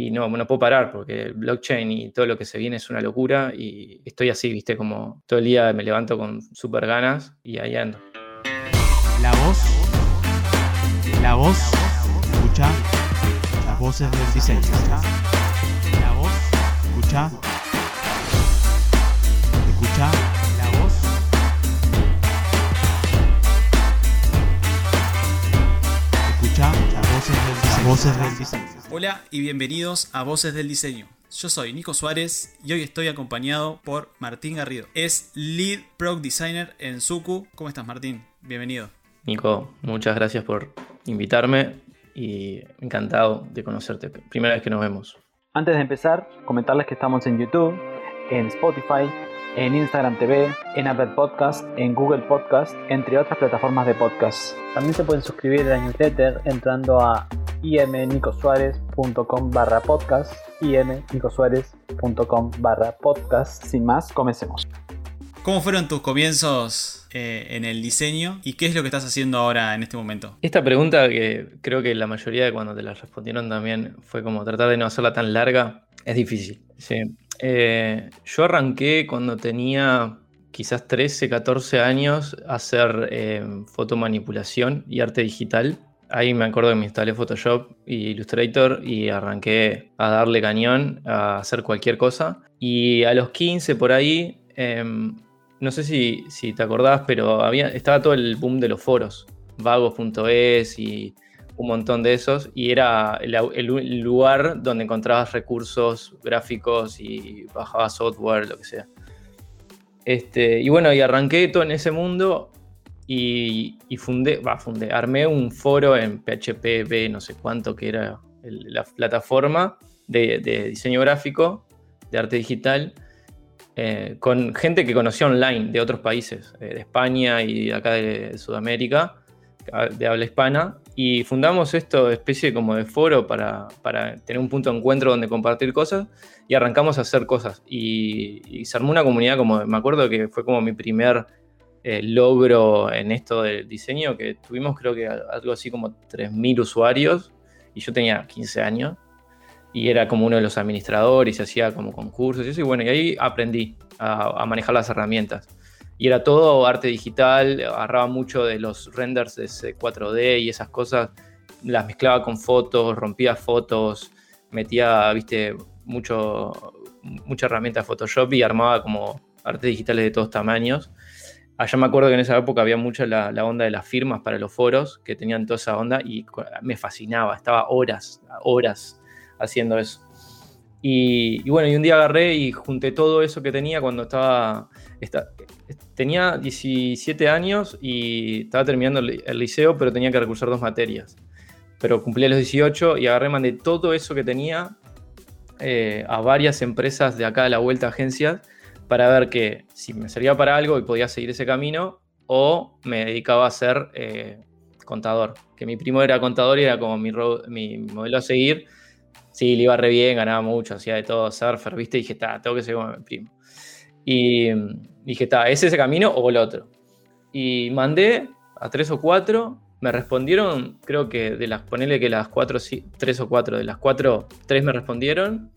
y no, no puedo parar porque blockchain y todo lo que se viene es una locura y estoy así, viste, como todo el día me levanto con súper ganas y ahí ando. La voz, la voz, escucha las voces del diseño. La voz, escucha, escucha la voz. Escucha las voces del diseño. Voces del diseño. Hola y bienvenidos a Voces del Diseño. Yo soy Nico Suárez y hoy estoy acompañado por Martín Garrido. Es Lead Product Designer en Suku. ¿Cómo estás Martín? Bienvenido. Nico, muchas gracias por invitarme y encantado de conocerte. Primera vez que nos vemos. Antes de empezar, comentarles que estamos en YouTube, en Spotify, en Instagram TV, en Apple Podcast, en Google Podcast, entre otras plataformas de podcast. También se pueden suscribir a la newsletter entrando a imnicosuárez.com barra podcast, imnicosuárez.com barra podcast. Sin más, comencemos. ¿Cómo fueron tus comienzos eh, en el diseño y qué es lo que estás haciendo ahora en este momento? Esta pregunta que creo que la mayoría de cuando te la respondieron también fue como tratar de no hacerla tan larga, es difícil. Sí. Eh, yo arranqué cuando tenía quizás 13, 14 años a hacer eh, fotomanipulación y arte digital. Ahí me acuerdo que me instalé Photoshop y Illustrator y arranqué a darle cañón, a hacer cualquier cosa. Y a los 15 por ahí, em, no sé si, te acordás, pero había, estaba todo el boom de los foros, vagos.es y un montón de esos, y era el, el, lugar donde encontrabas recursos gráficos y bajabas software, lo que sea. Este, y bueno, y arranqué todo en ese mundo y, y fundé, va, fundé, armé un foro en PHP, no sé cuánto que era el, la plataforma de, de, diseño gráfico, de arte digital, eh, con gente que conocía online de otros países, eh, de España y acá de Sudamérica, de habla hispana, y fundamos esto especie como de foro para, para, tener un punto de encuentro donde compartir cosas y arrancamos a hacer cosas. Y, y se armó una comunidad como, me acuerdo que fue como mi primer eh, logro en esto del diseño, que tuvimos creo que algo así como 3.000 usuarios y yo tenía 15 años y era como uno de los administradores y se hacía como concursos y eso. Y bueno, y ahí aprendí a, a manejar las herramientas y era todo arte digital, agarraba mucho de los renders de 4D y esas cosas, las mezclaba con fotos, rompía fotos, metía, viste, mucho, mucha herramienta Photoshop y armaba como artes digitales de todos tamaños. Allá me acuerdo que en esa época había mucha la, la, onda de las firmas para los foros, que tenían toda esa onda y me fascinaba, estaba horas, horas haciendo eso. Y, y, bueno, y un día agarré y junté todo eso que tenía cuando estaba, esta, tenía 17 años y estaba terminando el, liceo, pero tenía que recursar dos materias. Pero cumplí los 18 y agarré, mandé todo eso que tenía eh, a varias empresas de acá de la vuelta agencias para ver que si me servía para algo y podía seguir ese camino o me dedicaba a ser eh, contador. Que mi primo era contador y era como mi, modelo a seguir sí, le iba re bien, ganaba mucho, hacía de todo, surfer, ¿viste? Y dije, está, tengo que ser como mi primo. Y dije, está, ¿es ese camino o el otro? Y mandé a tres o cuatro, me respondieron, creo que de las, ponele que las cuatro, tres o cuatro, de las cuatro, tres me respondieron.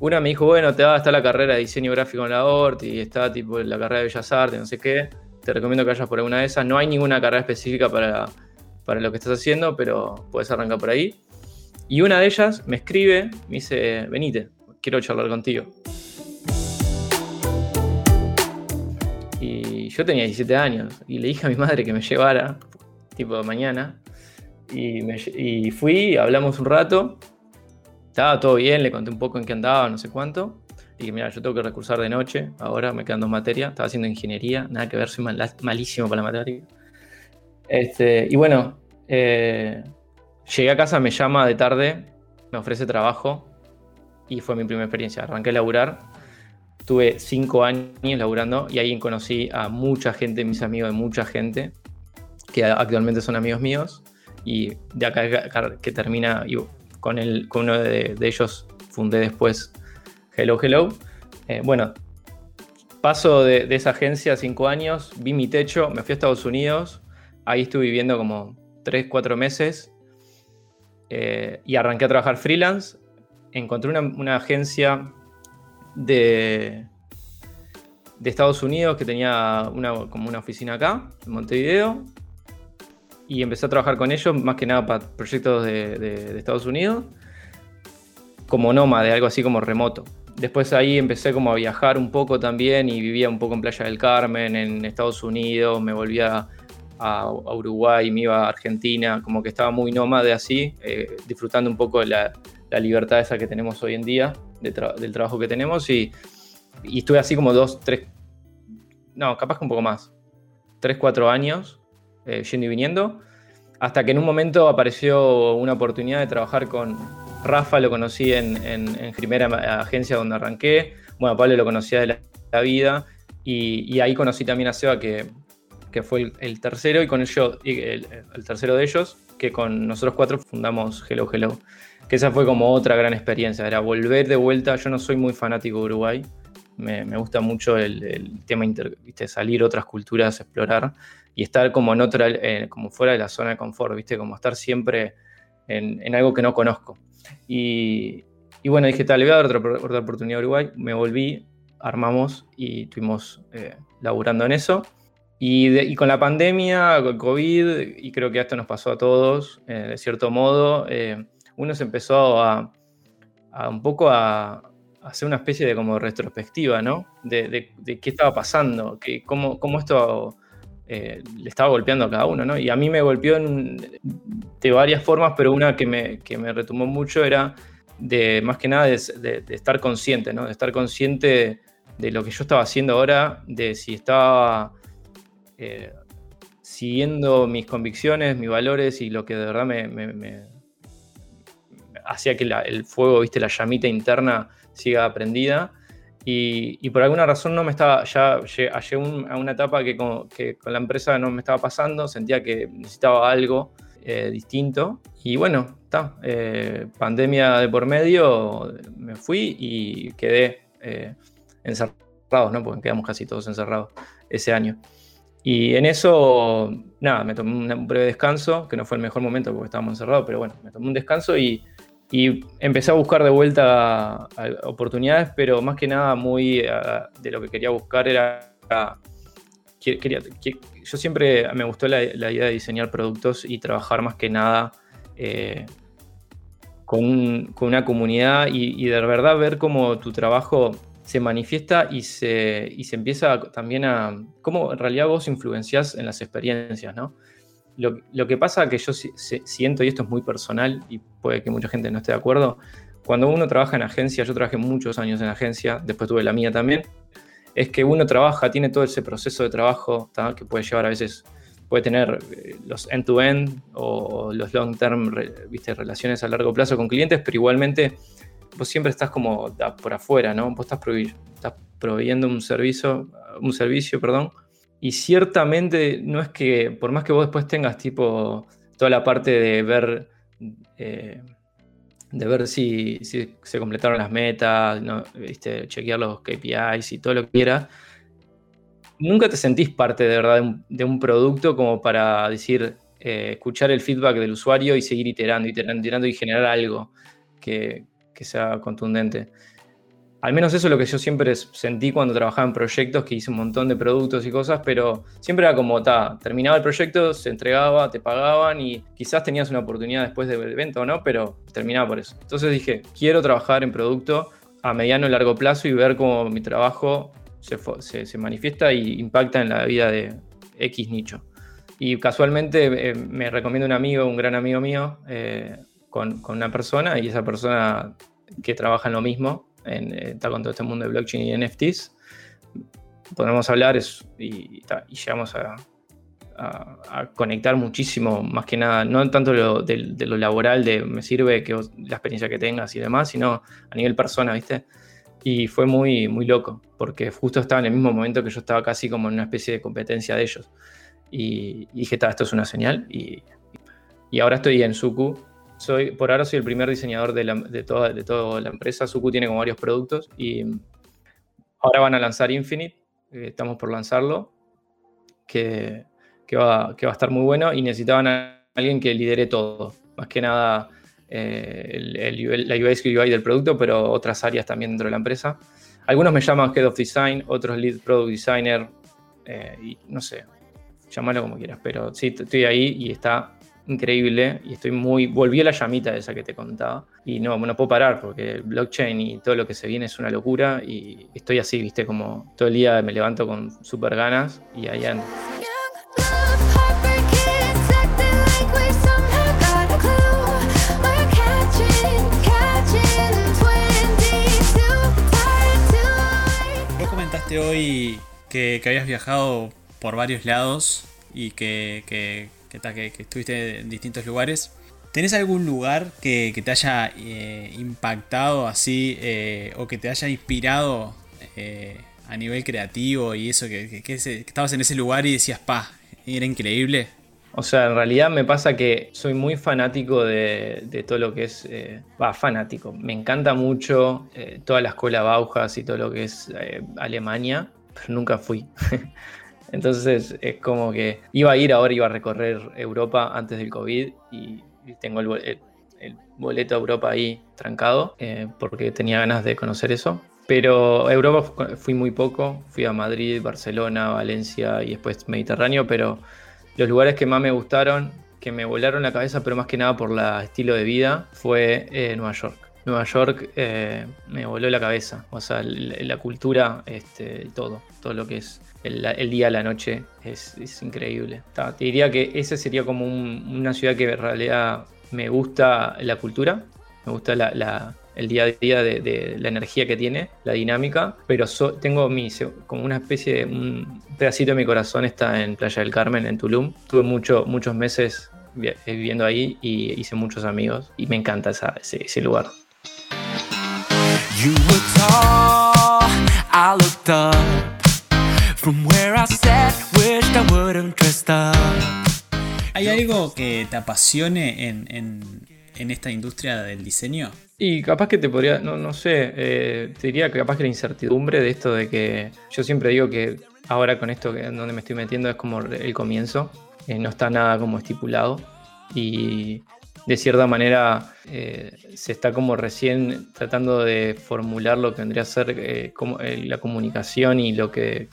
Una me dijo, bueno, te va a estar la carrera de diseño gráfico en la ORT y está tipo la carrera de Bellas Artes, no sé qué. Te recomiendo que vayas por alguna de esas. No hay ninguna carrera específica para, para lo que estás haciendo, pero puedes arrancar por ahí. Y una de ellas me escribe, me dice, venite, quiero charlar contigo. Yo tenía 17 años y le dije a mi madre que me llevara, tipo mañana. Y, me, y fui, hablamos un rato, estaba todo bien, le conté un poco en qué andaba, no sé cuánto. Y dije, mira, yo tengo que recursar de noche, ahora me quedan dos materias, estaba haciendo ingeniería, nada que ver, soy mal, malísimo para la matemática. Este, y bueno, eh, Llegué a casa, me llama de tarde, me ofrece trabajo y fue mi primera experiencia. Arranqué a laburar, tuve cinco años laburando y ahí conocí a mucha gente, mis amigos de mucha gente, que actualmente son amigos míos. Y de acá que termina, con, uno de, ellos fundé después Hello Hello. Eh, bueno, paso de, esa agencia cinco años, vi mi techo, me fui a Estados Unidos, ahí estuve viviendo como tres, cuatro meses eh, y arranqué a trabajar freelance encontré una agencia de, de Estados Unidos que tenía una, como una oficina acá, en Montevideo, y empecé a trabajar con ellos, más que nada para proyectos de, de- de Estados Unidos, como nómade, algo así como remoto. Después ahí empecé como a viajar un poco también y vivía un poco en Playa del Carmen, en Estados Unidos, me volvía a, a Uruguay, me iba a Argentina, como que estaba muy nómade así, eh, disfrutando un poco de la, la libertad esa que tenemos hoy en día, de tra- del trabajo que tenemos y, y estuve así como dos, tres, no, capaz que un poco más, tres, cuatro años eh, yendo y viniendo, hasta que en un momento apareció una oportunidad de trabajar con Rafa, lo conocí en, en, en primera agencia donde arranqué, bueno, Pablo lo conocía de la, la vida, y, y ahí conocí también a Seba, que, que fue el, el tercero, y con ellos, y el, el tercero de ellos, que con nosotros cuatro fundamos Hello Hello, que esa fue como otra gran experiencia, era volver de vuelta, yo no soy muy fanático de Uruguay, me, gusta mucho el, el tema inter, ¿viste? salir otras culturas, explorar y estar como en otra, eh, como fuera de la zona de confort, ¿viste? Como estar siempre en, en algo que no conozco. Y, y, bueno, dije, tal, le voy a dar otra, otra oportunidad a Uruguay. Me volví, armamos y estuvimos eh, laburando en eso. Y, con la pandemia, con COVID, y creo que esto nos pasó a todos, eh, de cierto modo, eh, uno se empezó a, un poco a, hacer una especie de como retrospectiva, ¿no? De, qué estaba pasando, que, cómo, cómo esto eh, le estaba golpeando a cada uno, ¿no? Y a mí me golpeó de varias formas, pero una que me, que me retumó mucho era de, más que nada, de, estar consciente, ¿no? De estar consciente de, lo que yo estaba haciendo ahora, de si estaba eh, siguiendo mis convicciones, mis valores y lo que de verdad me hacía que la, el fuego, viste, la llamita interna siga prendida. Y, y, por alguna razón no me estaba, ya llegué un, a una etapa que con, que con, la empresa no me estaba pasando, sentía que necesitaba algo eh, distinto. Y bueno, está, eh, pandemia de por medio, me fui y quedé eh, encerrados, ¿no? Porque quedamos casi todos encerrados ese año. Y en eso, nada, me tomé un breve descanso, que no fue el mejor momento porque estábamos encerrados, pero bueno, me tomé un descanso y, y empecé a buscar de vuelta oportunidades, pero más que nada muy uh, de lo que quería buscar era... Quería, que, yo siempre me gustó la, idea de diseñar productos y trabajar más que nada eh, con, con, una comunidad y, y, de verdad ver cómo tu trabajo se manifiesta y se, y se empieza también a... cómo en realidad vos influenciás en las experiencias, ¿no? Lo, lo, que pasa que yo siento, y esto es muy personal y puede que mucha gente no esté de acuerdo, cuando uno trabaja en agencia, yo trabajé muchos años en agencia, después tuve la mía también, es que uno trabaja, tiene todo ese proceso de trabajo ¿tá? que puede llevar a veces, puede tener eh, los end-to-end -end, o los long-term, viste, relaciones a largo plazo con clientes, pero igualmente vos siempre estás como por afuera, ¿no? Vos estás, estás proveyendo un servicio, un servicio, perdón, y ciertamente no es que, por más que vos después tengas tipo toda la parte de ver, eh, de ver si, se completaron las metas, ¿no? ¿Viste? chequear los KPIs y todo lo que quieras, nunca te sentís parte de verdad de un, de producto como para decir, eh, escuchar el feedback del usuario y seguir iterando, iterando, iterando y generar algo que sea contundente. Al menos eso es lo que yo siempre sentí cuando trabajaba en proyectos, que hice un montón de productos y cosas, pero siempre era como, ta, terminaba el proyecto, se entregaba, te pagaban y quizás tenías una oportunidad después del evento o no, pero terminaba por eso. Entonces dije, quiero trabajar en producto a mediano y largo plazo y ver cómo mi trabajo se, se, manifiesta y impacta en la vida de X nicho. Y casualmente eh, me recomienda un amigo, un gran amigo mío, eh, con, con una persona y esa persona que trabaja en lo mismo, en, está con todo este mundo de blockchain y NFTs. Podemos hablar es, y, y, llegamos a, a, a, conectar muchísimo, más que nada, no tanto lo, de, de, lo laboral, de me sirve que vos, la experiencia que tengas y demás, sino a nivel persona, ¿viste? Y fue muy, muy loco, porque justo estaba en el mismo momento que yo estaba casi como en una especie de competencia de ellos. Y, y dije, esto es una señal. Y, y ahora estoy en Suku, soy, por ahora soy el primer diseñador de, toda, de toda la empresa. Suku tiene como varios productos y ahora van a lanzar Infinite, eh, estamos por lanzarlo, que, que, va, que va a estar muy bueno y necesitaban a alguien que lidere todo. Más que nada eh, el, el, la UX UI del producto, pero otras áreas también dentro de la empresa. Algunos me llaman Head of Design, otros Lead Product Designer, eh, y no sé, llámalo como quieras, pero sí, estoy ahí y está increíble y estoy muy, volví a la llamita esa que te contaba y no, no puedo parar porque el blockchain y todo lo que se viene es una locura y estoy así, viste, como todo el día me levanto con súper ganas y ahí ando. Vos comentaste hoy que, habías viajado por varios lados y que, que, que estuviste en distintos lugares. ¿Tenés algún lugar que, te haya eh, impactado así eh, o que te haya inspirado eh, a nivel creativo y eso, que, estabas en ese lugar y decías, pa, era increíble? O sea, en realidad me pasa que soy muy fanático de, todo lo que es, va, fanático. Me encanta mucho toda la escuela Bauhaus y todo lo que es Alemania, pero nunca fui. Entonces es como que iba a ir ahora, iba a recorrer Europa antes del COVID y, tengo el, boleto a Europa ahí trancado eh, porque tenía ganas de conocer eso. Pero Europa fui muy poco, fui a Madrid, Barcelona, Valencia y después Mediterráneo, pero los lugares que más me gustaron, que me volaron la cabeza, pero más que nada por el estilo de vida, fue eh, Nueva York. Nueva York eh, me voló la cabeza, o sea, la, cultura, este, todo, todo lo que es el, día a la noche es, increíble. te diría que esa sería como una ciudad que en realidad me gusta la cultura, me gusta el día a día de, la energía que tiene, la dinámica, pero tengo mi, como una especie de un pedacito de mi corazón está en Playa del Carmen, en Tulum. Tuve mucho, muchos meses viviendo ahí y hice muchos amigos y me encanta ese, lugar. ¿Hay algo que te apasione en, esta industria del diseño? Y capaz que te podría, no, no sé, eh, te diría que capaz que la incertidumbre de esto de que yo siempre digo que ahora con esto en donde me estoy metiendo es como el comienzo, eh, no está nada como estipulado y de cierta manera eh, se está como recién tratando de formular lo que vendría a ser como, la comunicación y lo que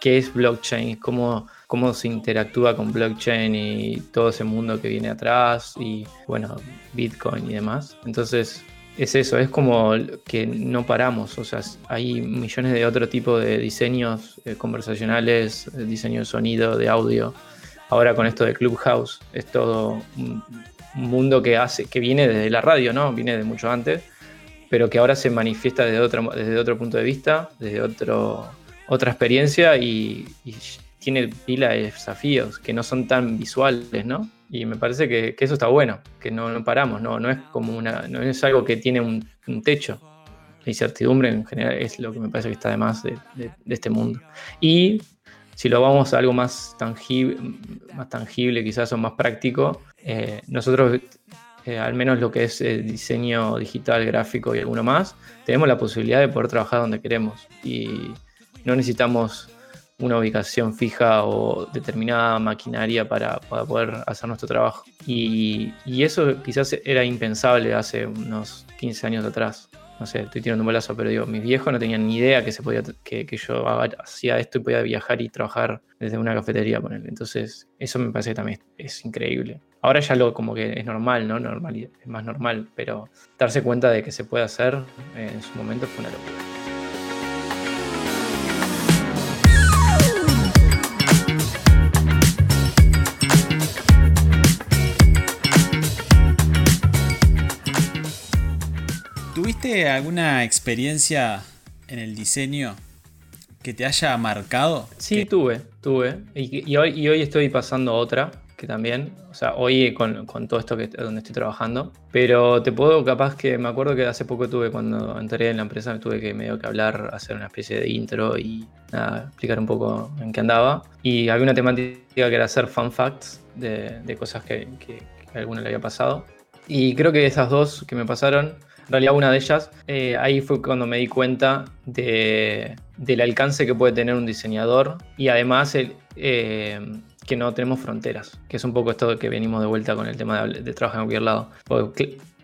qué es blockchain, cómo, cómo se interactúa con blockchain y todo ese mundo que viene atrás y bueno, Bitcoin y demás. Entonces es eso, es como que no paramos, o sea, hay millones de otro tipo de diseños eh, conversacionales, eh, diseño de sonido, de audio. Ahora con esto de Clubhouse es todo mundo que hace, que viene desde la radio, ¿no? Viene de mucho antes, pero que ahora se manifiesta desde otro, desde otro punto de vista, desde otro otra experiencia y, tiene pila de desafíos que no son tan visuales, ¿no? Y me parece que, eso está bueno, que no, paramos, no, no es como una, no es algo que tiene un, techo. La incertidumbre en general es lo que me parece que está además de, de, este mundo. Y si lo vamos a algo más tangible, más tangible quizás o más práctico, eh, nosotros, eh, al menos lo que es el diseño digital, gráfico y alguno más, tenemos la posibilidad de poder trabajar donde queremos. Y no necesitamos una ubicación fija o determinada maquinaria para, poder hacer nuestro trabajo. Y, eso quizás era impensable hace unos 15 años atrás. No sé, estoy tirando un bolazo, pero digo, mis viejos no tenían ni idea que se podía que, yo hacía esto y podía viajar y trabajar desde una cafetería él. Entonces, eso me parece que también es, increíble. Ahora ya lo como que es normal, ¿no? Normal, es más normal, pero darse cuenta de que se puede hacer eh, en su momento fue una locura. ¿Tuviste alguna experiencia en el diseño que te haya marcado? Sí, tuve, tuve. Y, hoy, hoy estoy pasando otra, que también, o sea, hoy con, todo esto que donde estoy trabajando. Pero te puedo, capaz que me acuerdo que hace poco tuve, cuando entré en la empresa, tuve que medio que hablar, hacer una especie de intro y nada, explicar un poco en qué andaba. Y había una temática que era hacer fun facts de, cosas que, que, que a alguno le había pasado. Y creo que esas dos que me pasaron en realidad una de ellas, eh, ahí fue cuando me di cuenta de, del alcance que puede tener un diseñador y además eh, que no tenemos fronteras, que es un poco esto que venimos de vuelta con el tema de, trabajar en cualquier lado.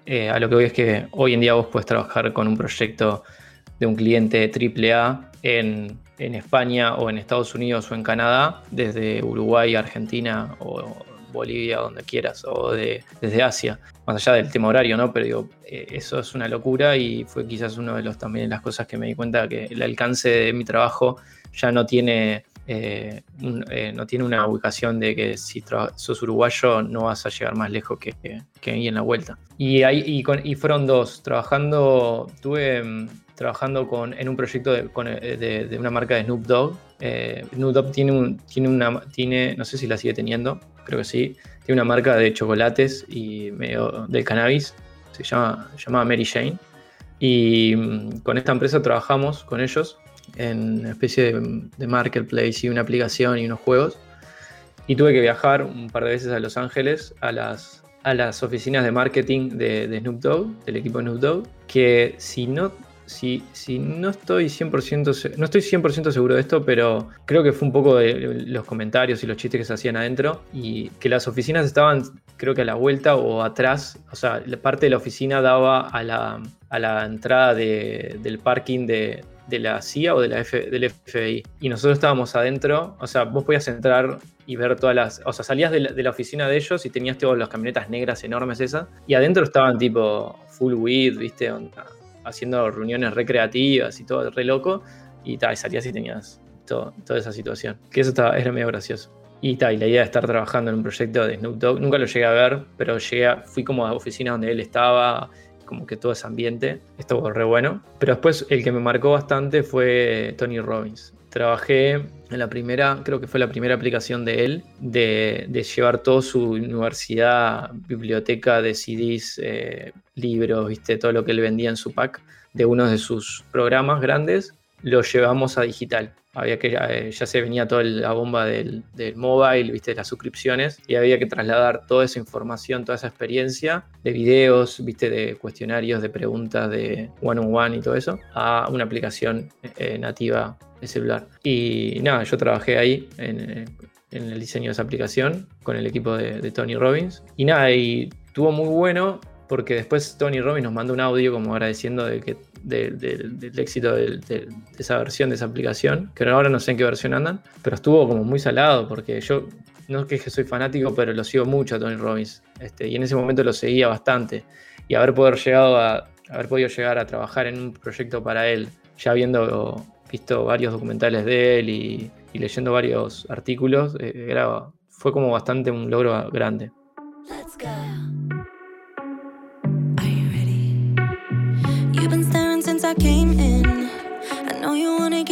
eh, a lo que voy es que hoy en día vos puedes trabajar con un proyecto de un cliente AAA en, en España o en Estados Unidos o en Canadá, desde Uruguay, Argentina o Bolivia, donde quieras, o de, desde Asia, más allá del tema horario, ¿no? Pero digo, eh, eso es una locura y fue quizás uno de los también las cosas que me di cuenta que el alcance de mi trabajo ya no tiene eh, eh, no tiene una ubicación de que si sos uruguayo no vas a llegar más lejos que, que, ahí en la vuelta. Y, ahí, y, fueron dos, trabajando, tuve mm, trabajando con, en un proyecto de, de, una marca de Snoop Dogg. Eh, Snoop Dogg tiene, un, tiene una, tiene, no sé si la sigue teniendo, creo que sí, tiene una marca de chocolates y medio del cannabis, se llama, se Mary Jane. Y mm, con esta empresa trabajamos con ellos en una especie de, marketplace y una aplicación y unos juegos. Y tuve que viajar un par de veces a Los Ángeles a las, a las oficinas de marketing de, Snoop Dogg, del equipo de Snoop Dogg, que si no, si, no estoy 100%, no estoy 100% seguro de esto, pero creo que fue un poco de los comentarios y los chistes que se hacían adentro y que las oficinas estaban creo que a la vuelta o atrás, o sea, parte de la oficina daba a la, a la entrada del parking de, de la CIA o de la del FBI. Y nosotros estábamos adentro, o sea, vos podías entrar y ver todas las. O sea, salías de la, oficina de ellos y tenías todas las camionetas negras enormes esas. Y adentro estaban tipo full weed, ¿viste? Haciendo reuniones recreativas y todo re loco. Y, tal, y salías y tenías toda esa situación. Que eso estaba, era medio gracioso. Y, tal, y la idea de estar trabajando en un proyecto de Snoop Dogg, nunca lo llegué a ver, pero llegué fui como a oficina donde él estaba como que todo ese ambiente. Estuvo re bueno. Pero después el que me marcó bastante fue Tony Robbins. Trabajé en la primera, creo que fue la primera aplicación de él, de, llevar toda su universidad, biblioteca de CDs, eh, libros, viste, todo lo que él vendía en su pack de uno de sus programas grandes, lo llevamos a digital había que eh, ya se venía toda la bomba del, del, mobile, viste, las suscripciones, y había que trasladar toda esa información, toda esa experiencia de videos, viste, de cuestionarios, de preguntas de one on one y todo eso, a una aplicación eh, nativa de celular. Y nada, yo trabajé ahí en, en, el diseño de esa aplicación con el equipo de, de Tony Robbins. Y nada, y tuvo muy bueno porque después Tony Robbins nos mandó un audio como agradeciendo de que del éxito de, esa versión, de esa aplicación, que ahora no sé en qué versión andan, pero estuvo como muy salado, porque yo no es que soy fanático, pero lo sigo mucho a Tony Robbins, este, y en ese momento lo seguía bastante, y haber, poder llegado a, haber podido llegar a trabajar en un proyecto para él, ya habiendo visto varios documentales de él y, leyendo varios artículos, eh, era, fue como bastante un logro grande. since I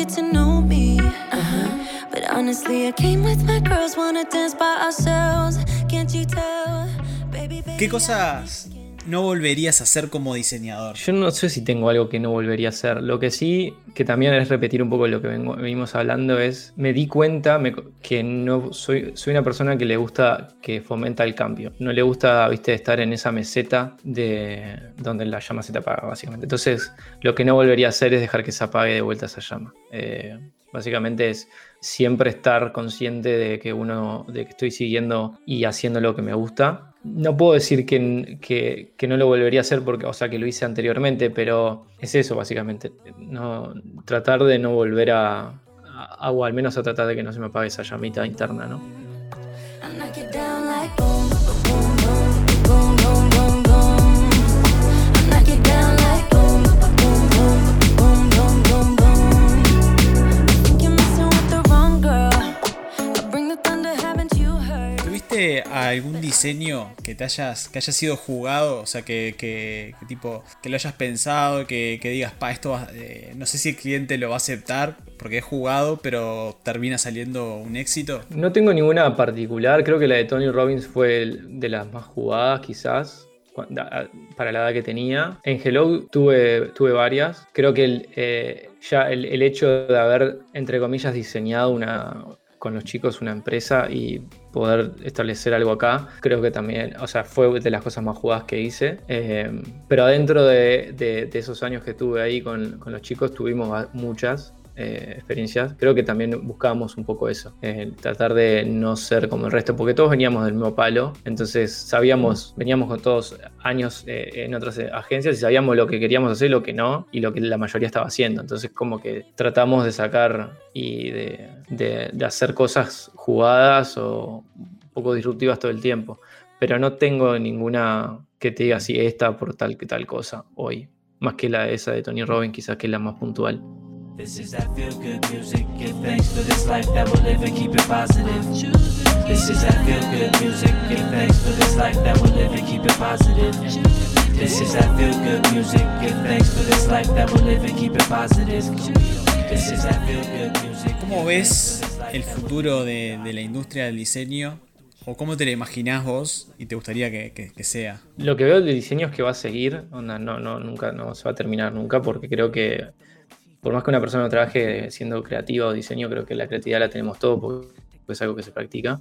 get to know me. Uh-huh. But honestly, I came with my girls, wanna dance by ourselves. Can't you tell? Baby, baby, ¿Qué cosas no volverías a hacer como diseñador? Yo no sé si tengo algo que no volvería a hacer. Lo que sí, que también es repetir un poco lo que venimos hablando, es me di cuenta que no soy, soy una persona que le gusta que fomenta el cambio. No le gusta, viste, estar en esa meseta de donde la llama se te apaga, básicamente. Entonces, lo que no volvería a hacer es dejar que se apague de vuelta esa llama. Eh, básicamente es siempre estar consciente de que uno, de que estoy siguiendo y haciendo lo que me gusta no puedo decir que, que, no lo volvería a hacer porque, o sea, que lo hice anteriormente, pero es eso básicamente. No, tratar de no volver a, a, o al menos a tratar de que no se me apague esa llamita interna, ¿no? Algún diseño que te hayas, que haya sido jugado? O sea, que, tipo, que lo hayas pensado, que, digas, pa, esto eh, no sé si el cliente lo va a aceptar porque es jugado, pero termina saliendo un éxito. No tengo ninguna particular, creo que la de Tony Robbins fue de las más jugadas quizás para la edad que tenía. En Hello tuve, tuve varias. Creo que el, eh, ya el, el, hecho de haber, entre comillas, diseñado una, con los chicos una empresa y poder establecer algo acá, creo que también, o sea, fue de las cosas más jugadas que hice. Eh, pero adentro de, esos años que estuve ahí con, los chicos tuvimos muchas. Eh, experiencias, creo que también buscábamos un poco eso, eh, tratar de no ser como el resto, porque todos veníamos del mismo palo, entonces sabíamos, veníamos con todos años eh, en otras agencias y sabíamos lo que queríamos hacer, lo que no, y lo que la mayoría estaba haciendo, entonces como que tratamos de sacar y de, de- de hacer cosas jugadas o un poco disruptivas todo el tiempo, pero no tengo ninguna que te diga si esta por tal que tal cosa hoy, más que la esa de Tony Robbins, quizás que es la más puntual. This is that feel good music. Give thanks for this life that we'll live and keep it positive. This is that feel good music. Give thanks for this life that we'll live and keep it positive. This is that feel good music. Give thanks for this life that we'll live and keep it positive. This is that feel good music. ¿Cómo ves el futuro de, de la industria del diseño? ¿O cómo te la imaginás vos y te gustaría que, que- que sea? Lo que veo de diseño es que va a seguir, onda, no, no, nunca, no se va a terminar nunca, porque creo que por más que una persona no trabaje siendo creativa o diseño, creo que la creatividad la tenemos todos, porque es algo que se practica.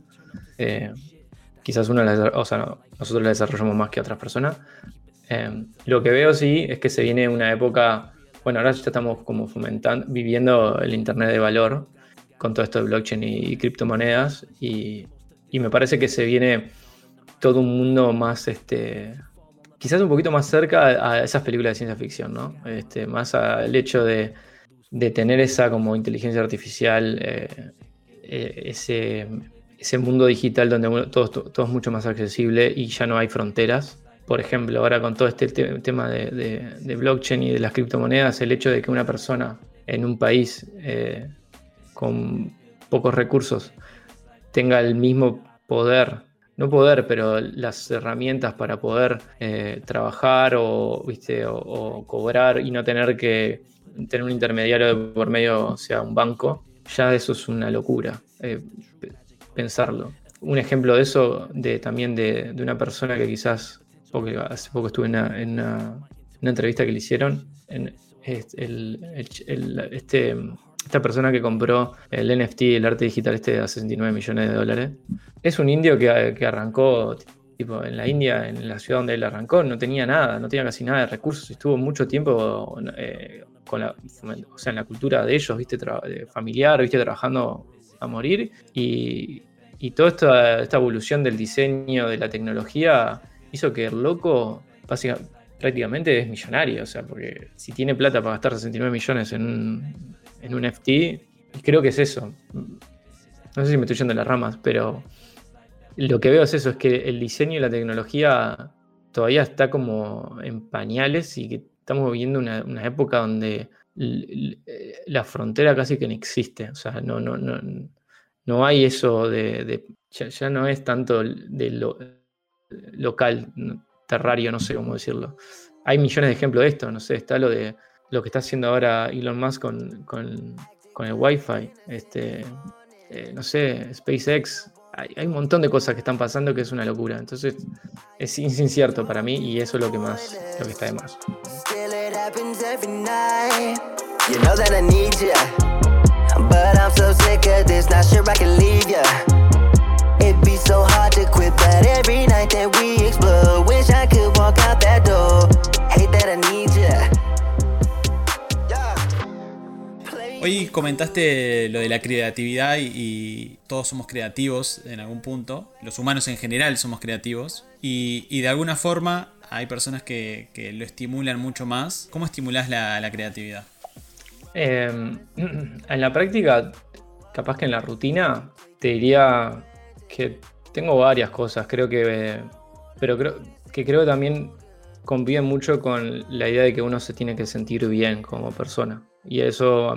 Eh, quizás la, o sea, no, nosotros la desarrollamos más que otras personas. Eh, lo que veo sí es que se viene una época, bueno, ahora ya estamos como fomentando, viviendo el Internet de valor con todo esto de blockchain y, y criptomonedas, y, y me parece que se viene todo un mundo más, este, quizás un poquito más cerca a, a esas películas de ciencia ficción, ¿no? Este, más al hecho de, de tener esa como inteligencia artificial, eh, eh, ese, ese mundo digital donde todo, todo es mucho más accesible y ya no hay fronteras. Por ejemplo, ahora con todo este te- tema de, de- de blockchain y de las criptomonedas, el hecho de que una persona en un país eh, con pocos recursos tenga el mismo poder, no poder, pero las herramientas para poder eh, trabajar o, ¿viste? O, o cobrar y no tener que tener un intermediario por medio, sea un banco, ya eso es una locura, eh, pe- pensarlo. Un ejemplo de eso, de, también de, una persona que quizás, porque hace poco estuve en una, en una- una entrevista que le hicieron, el- este, esta persona que compró el NFT, el arte digital este a 69 millones de dólares, es un indio que, que arrancó tipo, en la India, en la ciudad donde él arrancó, no tenía nada, no tenía casi nada de recursos, estuvo mucho tiempo eh, con o sea, en la cultura de ellos, ¿viste? Familiar, ¿viste? trabajando a morir y, y toda esta, esta evolución del diseño, de la tecnología, hizo que el loco básica- prácticamente es millonario, o sea, porque si tiene plata para gastar 69 millones en un, en un FT, creo que es eso. No sé si me estoy yendo las ramas, pero lo que veo es eso, es que el diseño y la tecnología todavía está como en pañales y que estamos viviendo una, época donde eh, la frontera casi que no existe. O sea, no, no, no, no hay eso de. ya, ya no es tanto de lo local, terrario, no sé cómo decirlo. Hay millones de ejemplos de esto, no sé, está lo de lo que está haciendo ahora Elon Musk con, con, con el Wi-Fi, este, eh, no sé, SpaceX. Hay, hay un montón de cosas que están pasando que es una locura. Entonces, es in- incierto para mí y eso es lo que más, lo que está de más. You know that I need ya. But I'm so sick of this, not sure I can leave ya. It'd be so hard to quit, but every night that we explode, wish I could walk out that door. Hate that I need ya. Hoy comentaste lo de la creatividad y, todos somos creativos en algún punto. Los humanos en general somos creativos. Y, de alguna forma hay personas que, lo estimulan mucho más. ¿Cómo estimulás la, creatividad? Eh, en la práctica, capaz que en la rutina, te diría que tengo varias cosas, creo que, pero creo que creo también conviven mucho con la idea de que uno se tiene que sentir bien como persona. Y eso,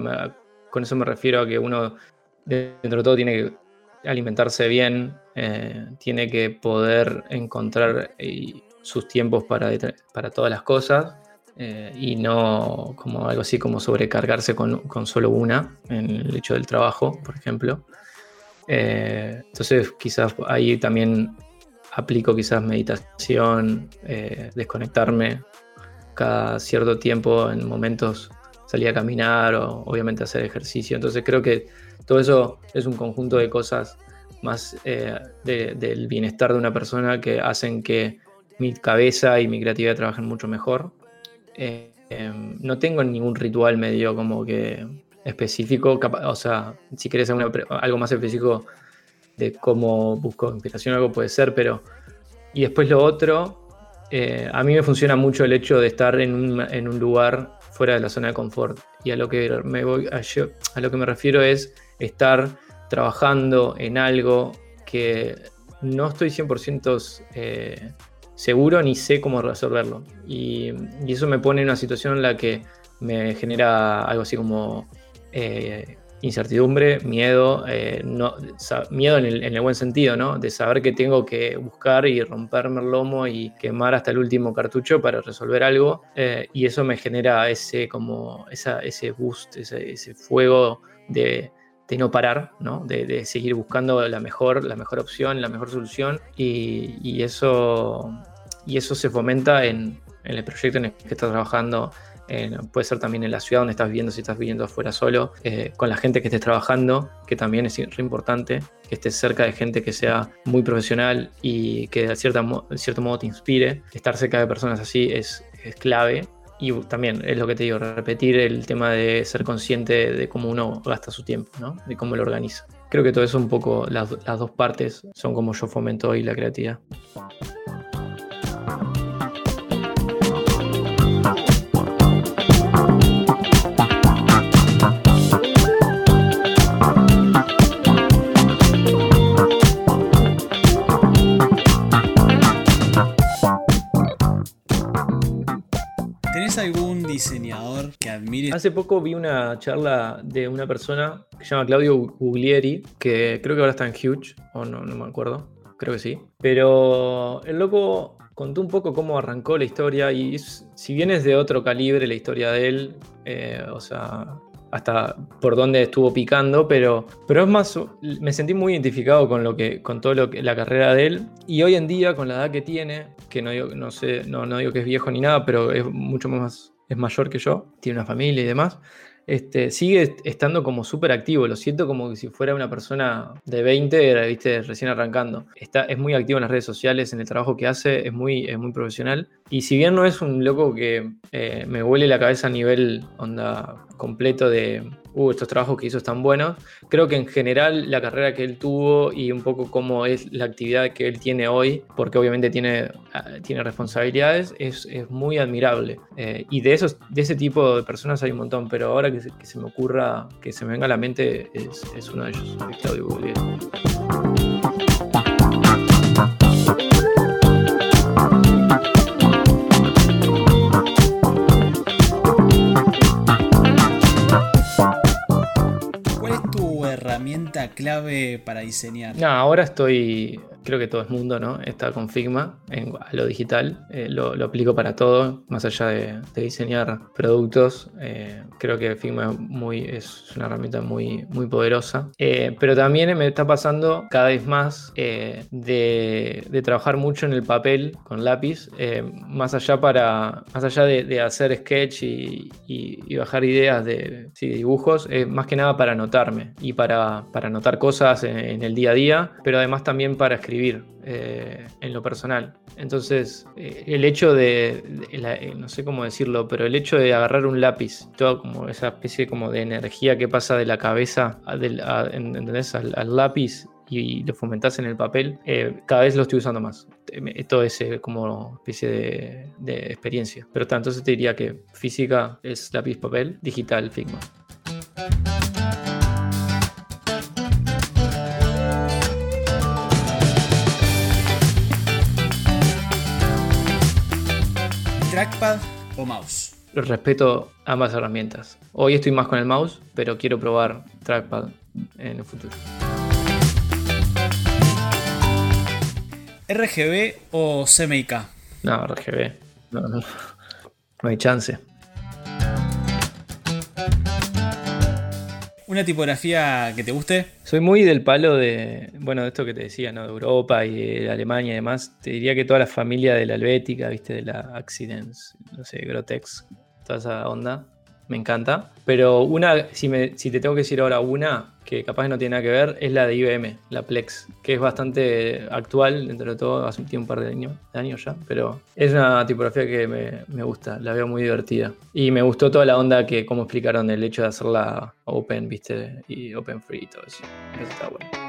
con eso me refiero a que uno dentro de todo tiene que alimentarse bien, eh, tiene que poder encontrar eh, sus tiempos para, para todas las cosas eh, y no como algo así como sobrecargarse con, con solo una en el hecho del trabajo, por ejemplo. Entonces quizás ahí también aplico quizás meditación, desconectarme cada cierto tiempo en momentos salir a caminar o obviamente hacer ejercicio. Entonces creo que todo eso es un conjunto de cosas más eh, de- del bienestar de una persona que hacen que mi cabeza y mi creatividad trabajen mucho mejor. Eh, em, no tengo ningún ritual medio como que específico, o sea, si pre- algo más específico de cómo busco inspiración algo puede ser, pero... Y después lo otro, eh, a mí me funciona mucho el hecho de estar en un lugar fuera de la zona de confort. Y a lo que me voy a, a lo que me refiero es estar trabajando en algo que no estoy 100% eh, seguro ni sé cómo resolverlo. Y, y eso me pone en una situación en la que me genera algo así como eh, incertidumbre, miedo, eh, no, miedo en el, en el buen sentido, ¿no? De saber que tengo que buscar y romperme el lomo y quemar hasta el último cartucho para resolver algo. eh, y eso me genera ese, como, esa, ese boost, ese, fuego de, de no parar, ¿no? De, seguir buscando la mejor, la mejor opción, la mejor solución. Y, y eso, y eso se fomenta en, en el proyecto en el que estás trabajando. Puede ser también en la ciudad donde estás viviendo, si estás viviendo afuera solo, eh, con la gente que estés trabajando, que también es re importante, que estés cerca de gente que sea muy profesional y que de, cierta, de cierto modo te inspire. Estar cerca de personas así es, es clave. Y también es lo que te digo, repetir el tema de ser consciente de cómo uno gasta su tiempo, ¿no? de cómo lo organiza. Creo que todo eso un poco, las, las dos partes son como yo fomento hoy la creatividad. Diseñador que admires? Hace poco vi una charla de una persona que se llama Claudio Guglieri, que creo que ahora está en Huge, o no, no me acuerdo, creo que sí. Pero el loco contó un poco cómo arrancó la historia y si bien es de otro calibre la historia de él, eh, o sea, hasta por dónde estuvo picando, pero, pero es más, me sentí muy identificado con, lo que, con todo lo que, la carrera de él y hoy en día con la edad que tiene, que no digo, no sé, no, no digo que es viejo ni nada, pero es mucho más, es mayor que yo, tiene una familia y demás, este, sigue est- estando como súper activo, lo siento como si fuera una persona de 20, era, viste, recién arrancando. Está, es muy activo en las redes sociales, en el trabajo que hace, es muy, es muy profesional. Y si bien no es un loco que eh, me huele la cabeza a nivel onda completo de, uh, estos trabajos que hizo están buenos, creo que en general la carrera que él tuvo y un poco cómo es la actividad que él tiene hoy, porque obviamente tiene, ah, tiene responsabilidades, es, es muy admirable. Eh, y de, esos, de ese tipo de personas hay un montón, pero ahora que se, me ocurra, que se me venga a la mente, es, es uno de ellos. Clave para diseñar? No, ahora estoy, creo que todo el mundo, ¿no? Está con Figma en, lo digital. Eh, lo, aplico para todo, más allá de, diseñar productos. Eh, creo que Figma es, una herramienta muy, poderosa. Eh, pero también me está pasando cada vez más de, trabajar mucho en el papel con lápiz, más allá, para, más allá de, hacer sketch y, bajar ideas de, sí, dibujos, más que nada para anotarme y para, para anotar cosas en el día a día, pero además también para escribir eh, en lo personal. Entonces, eh, el hecho de, de la- eh, no sé cómo decirlo, pero el hecho de agarrar un lápiz, toda como esa especie como de energía que pasa de la cabeza a- del- a- en- ¿entendés? Al, al lápiz y lo fomentás en el papel, eh, cada vez lo estoy usando más. Eh, Todo es eh, como especie de, de experiencia. Pero está, entonces te diría que física es lápiz, papel, digital, Figma. ¿Trackpad o mouse? Respeto ambas herramientas. Hoy estoy más con el mouse, pero quiero probar trackpad en el futuro. ¿RGB o CMYK? No, RGB. No, no. No hay chance. ¿Una tipografía que te guste? Soy muy del palo de, bueno, de esto que te decía, ¿no? De Europa y de Alemania y demás. Te diría que toda la familia de la Helvética, viste, de la Accidents, no sé, Grotex, toda esa onda. Me encanta. Pero una, si, me, si te tengo que decir ahora una, que capaz no tiene nada que ver, es la de IBM, la Plex, que es bastante actual, dentro de todo, hace un par de años, años ya, pero es una tipografía que me, me, gusta, la veo muy divertida. Y me gustó toda la onda que, como explicaron, el hecho de hacerla open, viste, y open free y todo eso. Eso está bueno.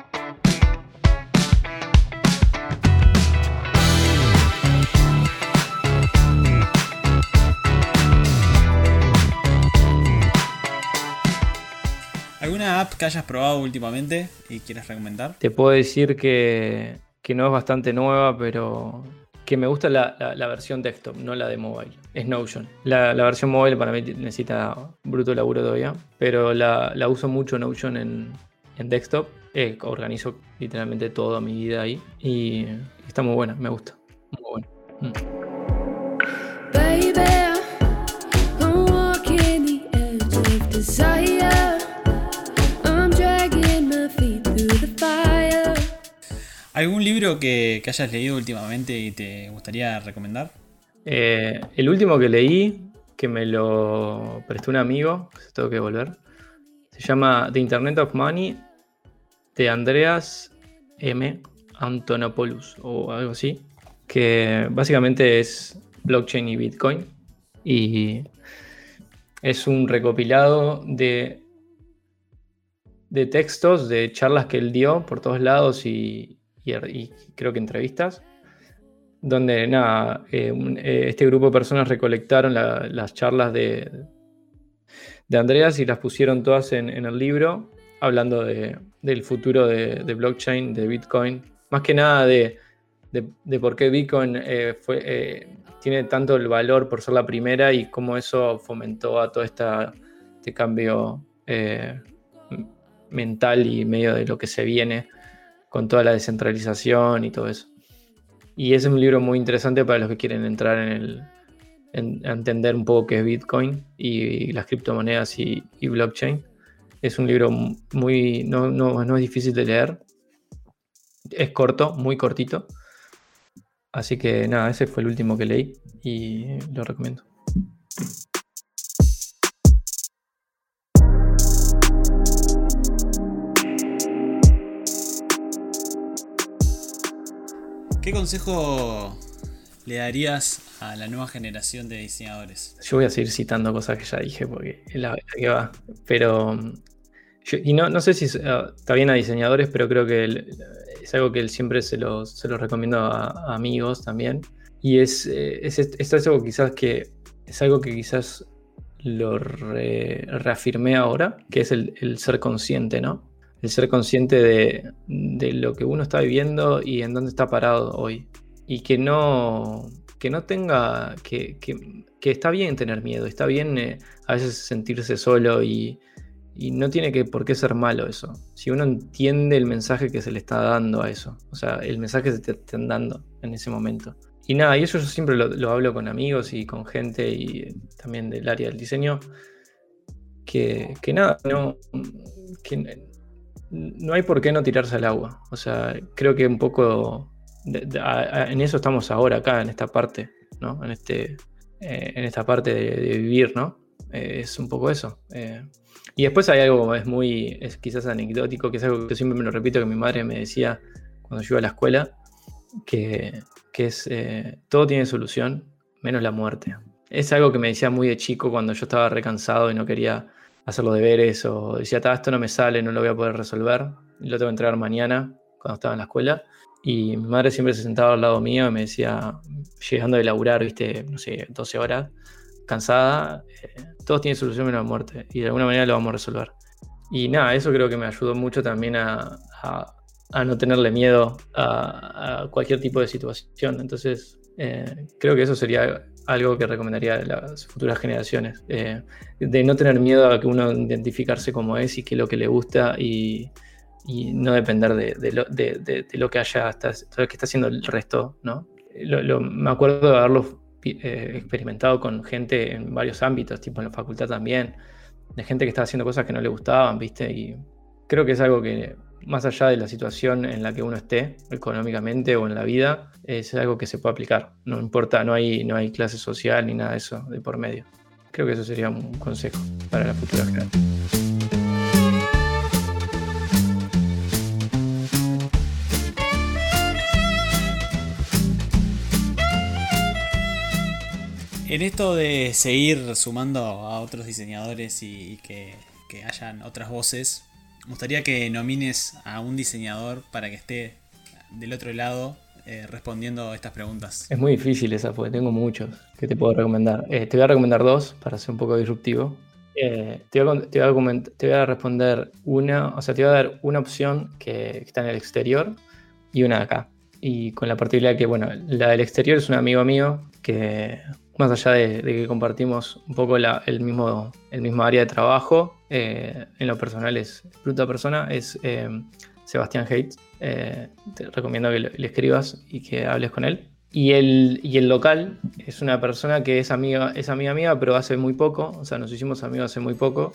¿Alguna app que hayas probado últimamente y quieras recomendar? Te puedo decir que, que no es bastante nueva, pero que me gusta la, la, la, versión desktop, no la de mobile. Es Notion. La, la, versión mobile para mí necesita bruto laburo todavía, pero la, uso mucho Notion en, en desktop. Eh, organizo literalmente toda mi vida ahí y está muy buena, me gusta. Muy buena. Mm. Baby, I'm walking the edge of desire. ¿Algún libro que, hayas leído últimamente y te gustaría recomendar? Eh, el último que leí, que me lo prestó un amigo, se tengo que volver, se llama The Internet of Money de Andreas M. Antonopoulos o algo así, que básicamente es blockchain y Bitcoin y es un recopilado de textos, de charlas que él dio por todos lados y, y, creo que entrevistas, donde nada, eh, eh, este grupo de personas recolectaron las charlas de, de Andreas y las pusieron todas en, el libro, hablando de, del futuro de, blockchain, de Bitcoin, más que nada de, de por qué Bitcoin eh, tiene tanto el valor por ser la primera y cómo eso fomentó a todo esta, este cambio mental y medio de lo que se viene con toda la descentralización y todo eso. Y es un libro muy interesante para los que quieren entrar en el en, entender un poco qué es Bitcoin y, las criptomonedas y, y, blockchain. Es un libro muy no, no, no es difícil de leer. Es corto, muy cortito. Así que nada, ese fue el último que leí y lo recomiendo. ¿Qué consejo le darías a la nueva generación de diseñadores? Yo voy a seguir citando cosas que ya dije porque es la que va. Pero. y no, no sé si ah, está bien a diseñadores, pero creo que es algo que siempre se lo, se lo recomiendo a, amigos también. Y es, eh, es, es, algo quizás que. Es algo que quizás lo reafirmé ahora, que es el ser consciente, ¿no? El ser consciente de, lo que uno está viviendo y en dónde está parado hoy. Y que no, que no tenga, que, está bien tener miedo, está bien eh, a veces sentirse solo y, no tiene que por qué ser malo eso. Si uno entiende el mensaje que se le está dando a eso, o sea, el mensaje que se te están dando en ese momento. Y nada, y eso yo siempre lo, hablo con amigos y con gente y también del área del diseño, que, que nada, no, que no hay por qué no tirarse al agua. O sea, creo que un poco en eso estamos ahora acá, en esta parte, ¿no? En, este, eh, en esta parte de, vivir, ¿no? Eh, es un poco eso. Eh. y después hay algo es muy, es quizás anecdótico, que es algo que siempre me lo repito, que mi madre me decía cuando yo iba a la escuela, que, que es, todo tiene solución, menos la muerte. Es algo que me decía muy de chico cuando yo estaba recansado y no quería hacer los deberes o decía, esto no me sale, no lo voy a poder resolver, lo tengo que entregar mañana cuando estaba en la escuela. Y mi madre siempre se sentaba al lado mío y me decía, llegando de laburar, viste, no sé, 12 horas, cansada, eh, todos tienen solución menos la muerte y de alguna manera lo vamos a resolver. Y nada, eso creo que me ayudó mucho también a, a, no tenerle miedo a, a, cualquier tipo de situación. Entonces, eh, creo que eso sería algo que recomendaría a las futuras generaciones. Eh, de no tener miedo a que uno identificarse como es y qué es lo que le gusta y, y no depender de, de, lo, de, lo, que haya hasta, que está haciendo el resto, ¿no? Lo, me acuerdo de haberlo eh, experimentado con gente en varios ámbitos, tipo en la facultad también, de gente que estaba haciendo cosas que no le gustaban, ¿viste? Y creo que es algo que más allá de la situación en la que uno esté, económicamente o en la vida, es algo que se puede aplicar. No importa, no hay, no hay clase social ni nada de eso de por medio. creo que eso sería un consejo para la futura generación. En esto de seguir sumando a otros diseñadores y, y que, que hayan otras voces, me gustaría que nomines a un diseñador para que esté del otro lado eh, respondiendo estas preguntas. Es muy difícil esa, porque tengo muchos que te puedo recomendar. Eh, te voy a recomendar dos para ser un poco disruptivo. Eh, te, voy a, te voy a responder una, o sea, te voy a dar una opción que, que está en el exterior y una acá. Y con la particularidad que, bueno, la del exterior es un amigo mío que, más allá de, que compartimos un poco el, mismo, el mismo área de trabajo, eh, en lo personal es bruta persona, es eh, Sebastián Hates. Eh, te recomiendo que le, escribas y que hables con él. Y el, y el local es una persona que es amiga, es amiga mía, pero hace muy poco, o sea, nos hicimos amigos hace muy poco,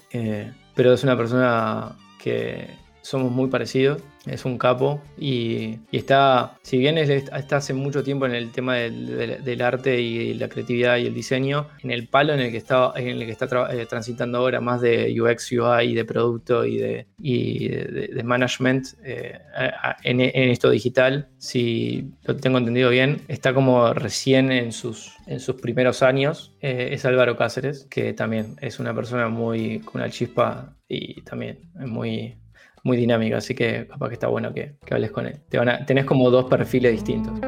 pero es una persona que somos muy parecidos, es un capo y, y está, si bien es- está hace mucho tiempo en el tema del, del- del arte y la creatividad y el diseño, en el palo en el que está, en el que está tra- eh, transitando ahora más de UX, UI y de producto y de, y de, de- management eh, en, en esto digital, si lo tengo entendido bien, está como recién en sus, en sus primeros años, eh, es Álvaro Cáceres, que también es una persona muy con una chispa y también es muy, muy dinámica, así que capaz que está bueno que, que hables con él. Te van a- tenés como dos perfiles distintos.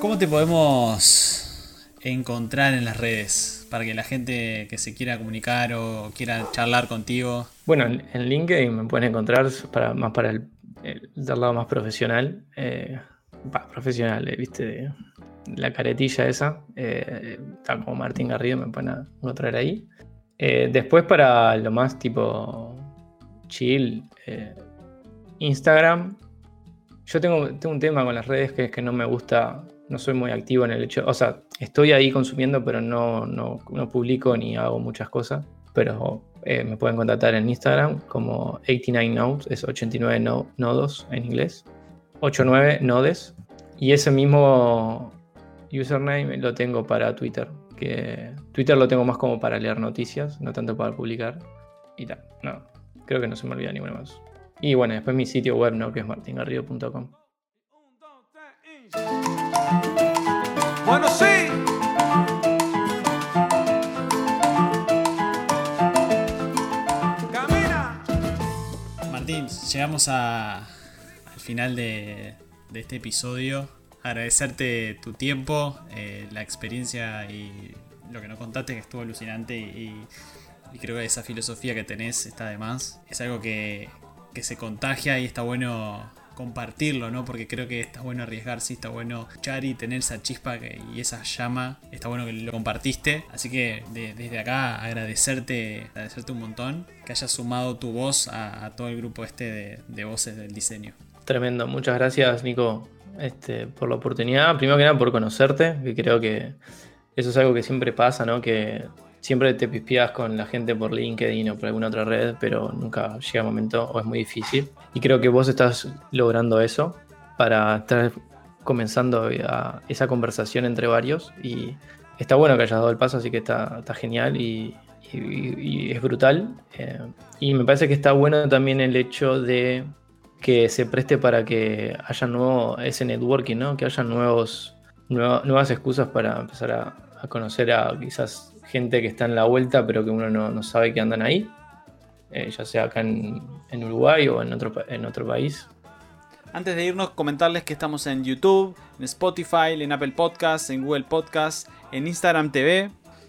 ¿Cómo te podemos encontrar en las redes para que la gente que se quiera comunicar o quiera charlar contigo? Bueno, en, en LinkedIn me pueden encontrar para, más para el, el lado más profesional. eh, va, profesional, eh, viste, de- la caretilla esa. eh, está como Martín Garrido, me pueden encontrar ahí. Eh, después para lo más tipo chill, eh, Instagram. Yo tengo, tengo un tema con las redes que es que no me gusta, no soy muy activo en el hecho, o sea, estoy ahí consumiendo, pero no, no, no publico ni hago muchas cosas. Pero eh, me pueden contactar en Instagram como 89 nodes, es 89 no- nodos en inglés, 89 nodes. Y ese mismo username lo tengo para Twitter, que Twitter lo tengo más como para leer noticias, no tanto para publicar. Y tal, no, creo que no se me olvida ninguna más. Y bueno, después mi sitio web, ¿no? Que es martingarrido.com. Bueno, sí. Camina. Martín, llegamos a- al final de, de este episodio. Agradecerte tu tiempo, eh, la experiencia y lo que nos contaste que estuvo alucinante y, creo que esa filosofía que tenés está de más. Es algo que, que se contagia y está bueno compartirlo, ¿no? Porque creo que está bueno arriesgarse, está bueno escuchar y tener esa chispa y esa llama. Está bueno que lo compartiste. Así que de- desde acá agradecerte, agradecerte un montón que hayas sumado tu voz a, a todo el grupo este de, de voces del diseño. Tremendo, muchas gracias Nico este, por la oportunidad. Primero que nada por conocerte, que creo que eso es algo que siempre pasa, ¿no? Que siempre te pispias con la gente por LinkedIn o por alguna otra red, pero nunca llega el momento o es muy difícil. Y creo que vos estás logrando eso para estar comenzando esa conversación entre varios y está bueno que hayas dado el paso, así que está, genial y, y- y es brutal. Eh, y me parece que está bueno también el hecho de que se preste para que haya nuevo ese networking, ¿no? Que haya nuevos, nueva- nuevas excusas para empezar a, conocer a quizás gente que está en la vuelta, pero que uno no, no sabe que andan ahí, eh, ya sea acá en, en Uruguay o en otro, en otro país. Antes de irnos, comentarles que estamos en YouTube, en Spotify, en Apple Podcasts, en Google Podcasts, en Instagram TV.